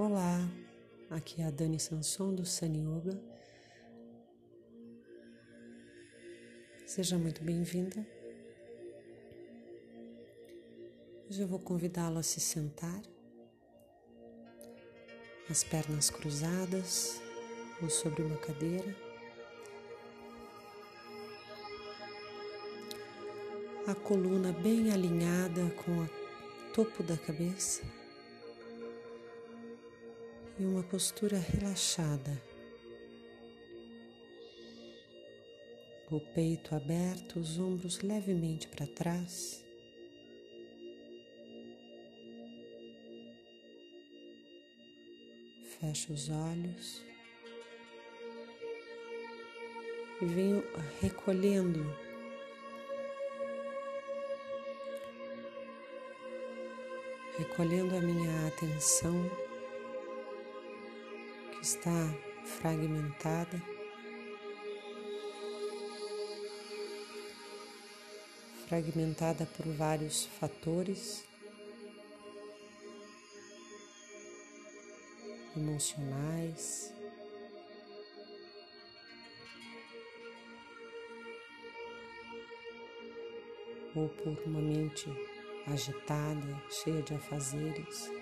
Olá, aqui é a Dani Sanson do Sun Yoga. Seja muito bem-vinda. Hoje eu vou convidá-lo a se sentar, as pernas cruzadas ou sobre uma cadeira. A coluna bem alinhada com o topo da cabeça e uma postura relaxada. O peito aberto, os ombros levemente para trás. Fecha os olhos e venho recolhendo recolhendo a minha atenção está fragmentada. Fragmentada por vários fatores emocionais, ou por uma mente agitada, cheia de afazeres.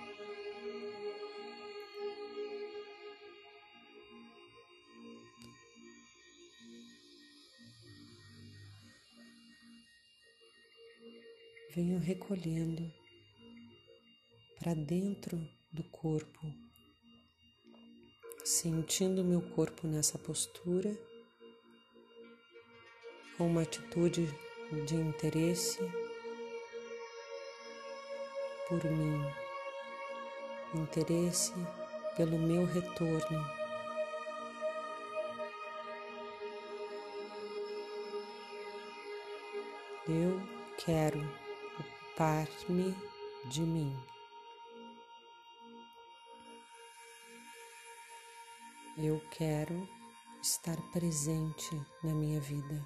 Venho recolhendo para dentro do corpo, sentindo meu corpo nessa postura, com uma atitude de interesse por mim, interesse pelo meu retorno. Eu quero ocupar-me de mim. Eu quero estar presente na minha vida.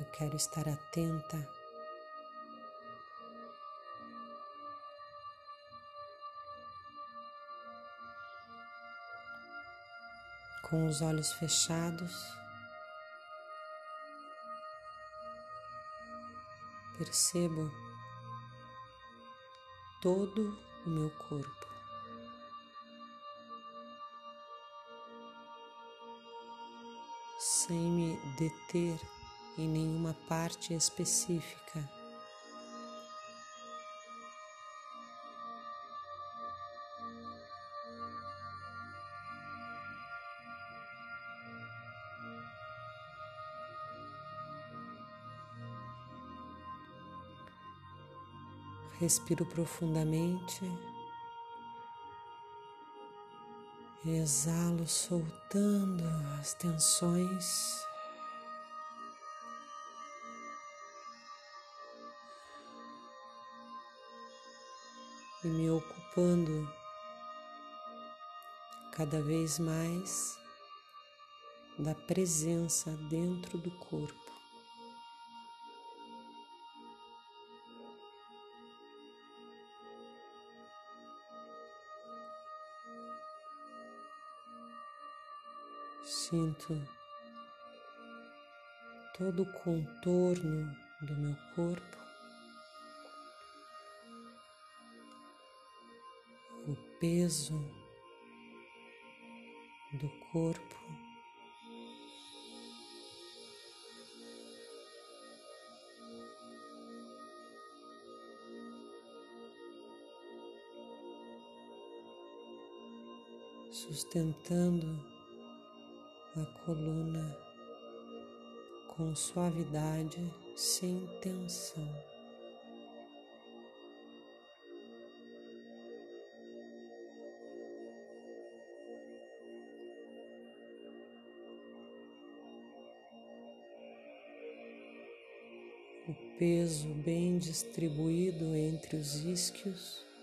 Eu quero estar atenta com os olhos fechados, percebo todo o meu corpo. Sem me deter em nenhuma parte específica. Respiro profundamente. Exalo soltando as tensões. E me ocupando cada vez mais da presença dentro do corpo. Sinto todo o contorno do meu corpo, o peso do corpo. Sustentando a coluna com suavidade, sem tensão. O peso bem distribuído entre os isquios.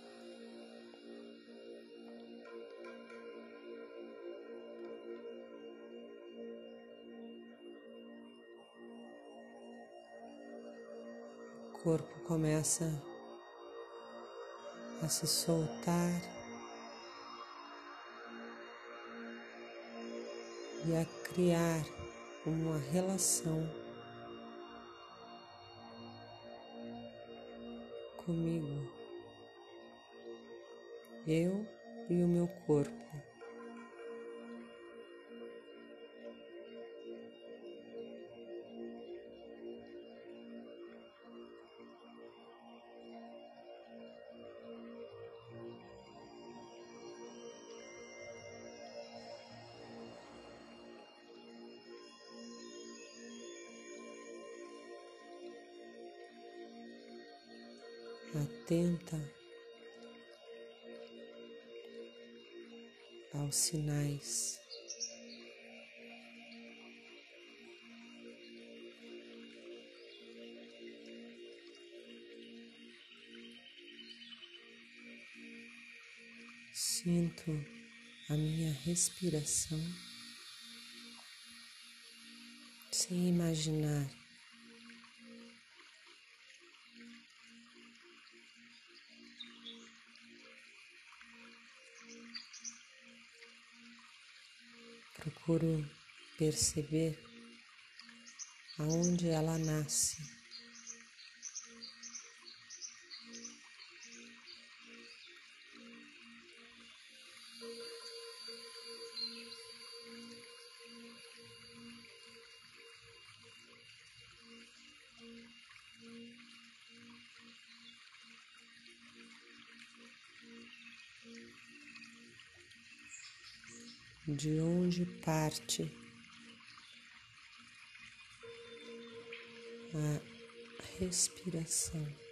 Corpo começa a se soltar e a criar uma relação comigo, eu e o meu corpo. Aos sinais. Sinto a minha respiração sem imaginar procuro perceber aonde ela nasce. De onde parte a respiração.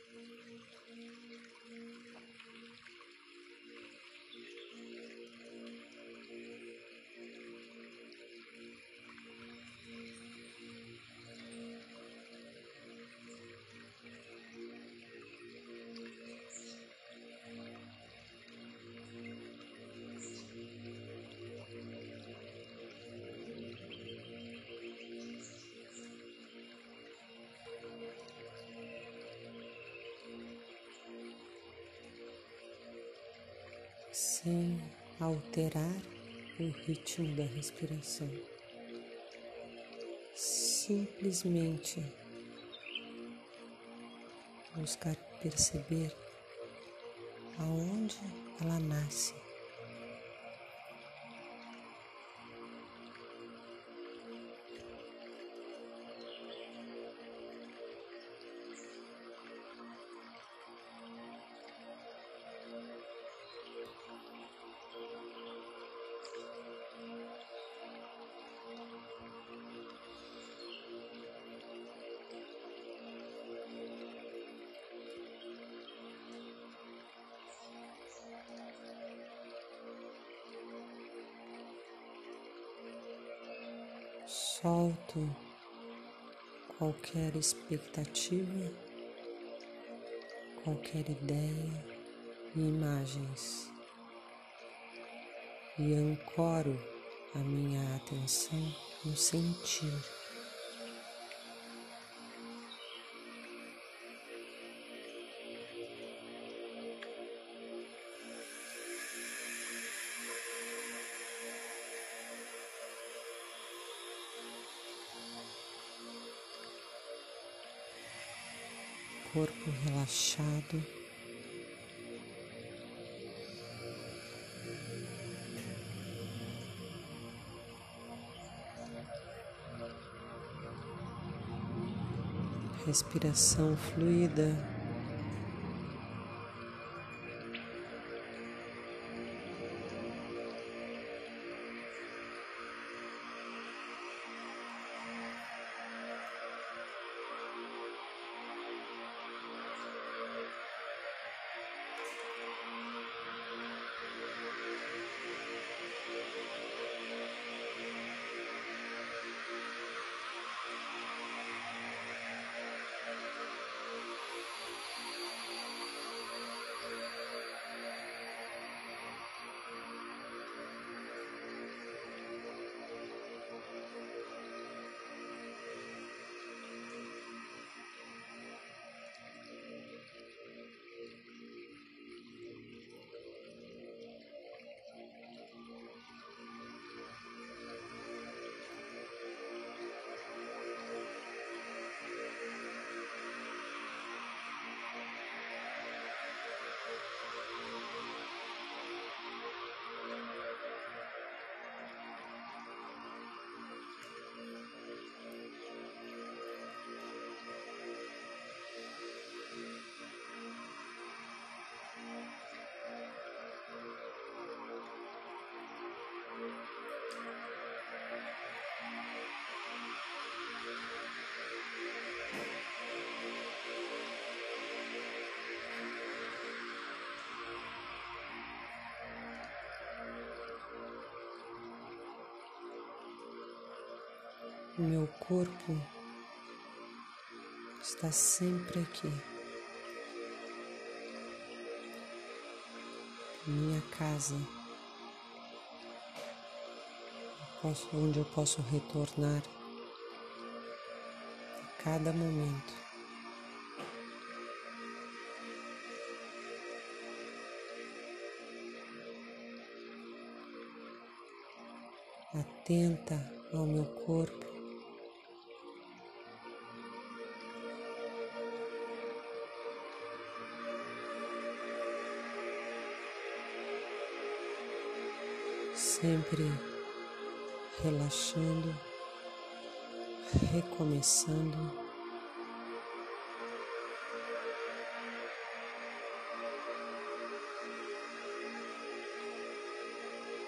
Sem alterar o ritmo da respiração. Simplesmente buscar perceber aonde ela nasce. Solto qualquer expectativa, qualquer ideia e imagens e ancoro a minha atenção no sentir. Corpo relaxado. Respiração fluida. O meu corpo está sempre aqui. Minha casa, onde eu posso retornar a cada momento. Atenta ao meu corpo. Sempre relaxando, recomeçando.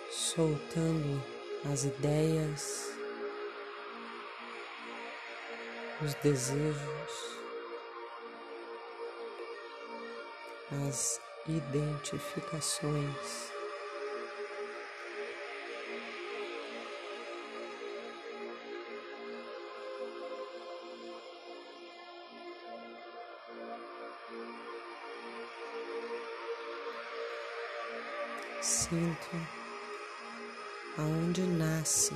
Soltando as ideias, os desejos, as identificações. Sinto aonde nasce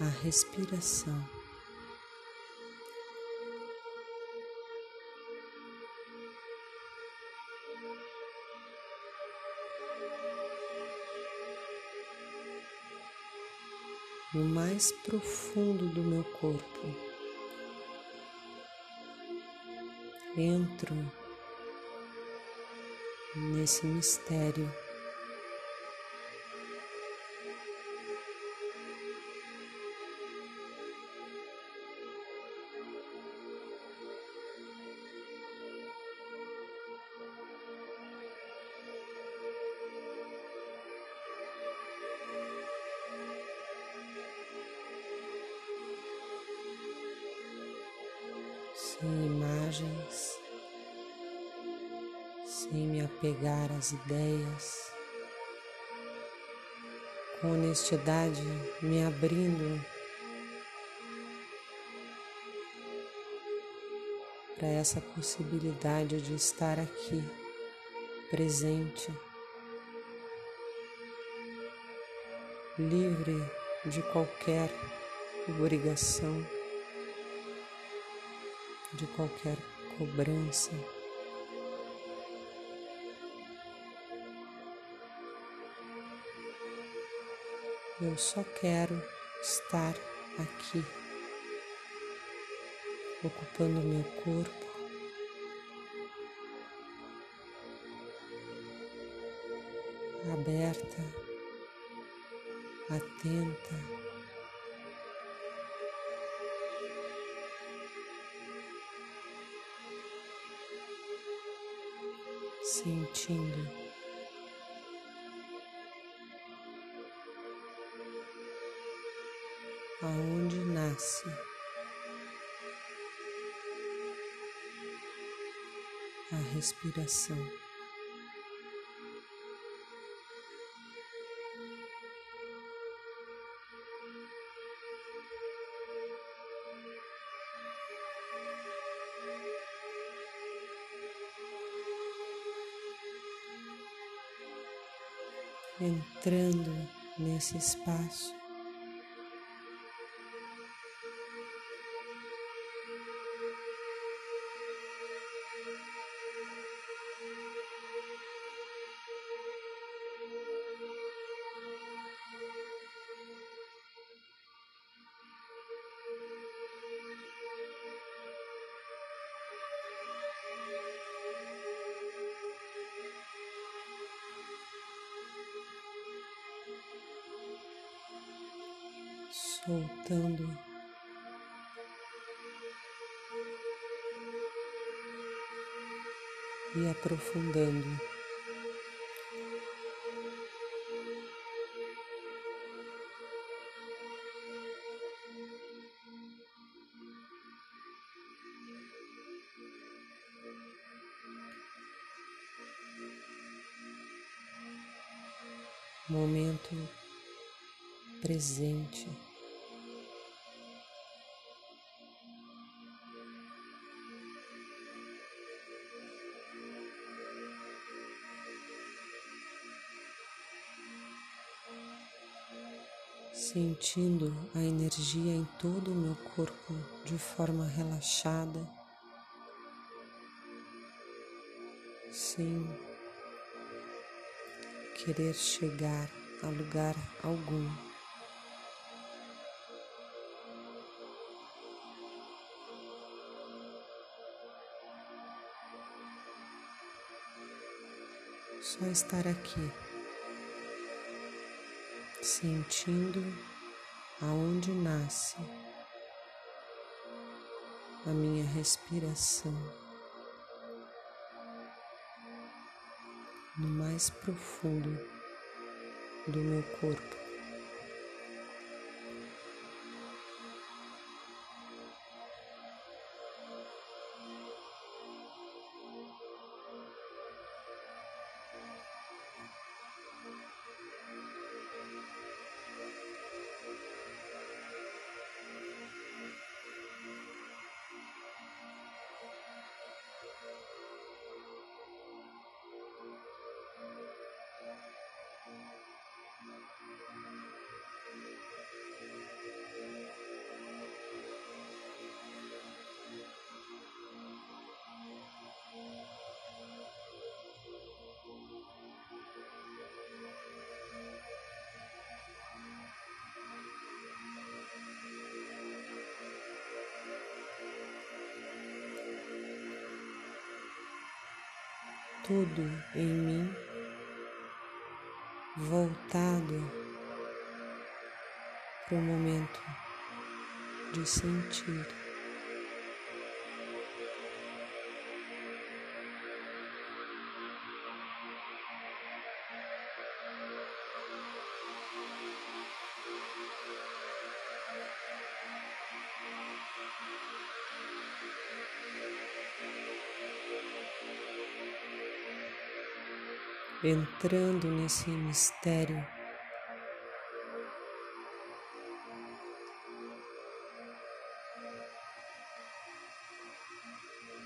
a respiração. No mais profundo do meu corpo, entro nesse mistério. Sem imagens apegar às ideias, com honestidade me abrindo para essa possibilidade de estar aqui, presente, livre de qualquer obrigação, de qualquer cobrança. Eu só quero estar aqui, ocupando meu corpo. Aberta, atenta, sentindo. Aonde nasce a respiração. Entrando nesse espaço e aprofundando. Momento presente. Sentindo a energia em todo o meu corpo de forma relaxada, sem querer chegar a lugar algum. Só estar aqui sentindo aonde nasce a minha respiração no mais profundo do meu corpo. Tudo em mim voltado para o momento de sentir. Entrando nesse mistério.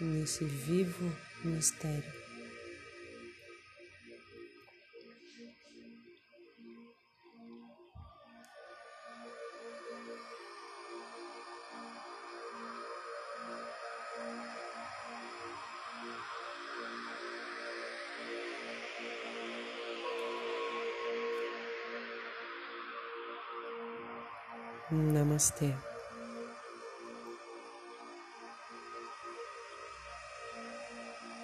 Nesse vivo mistério. Namaste.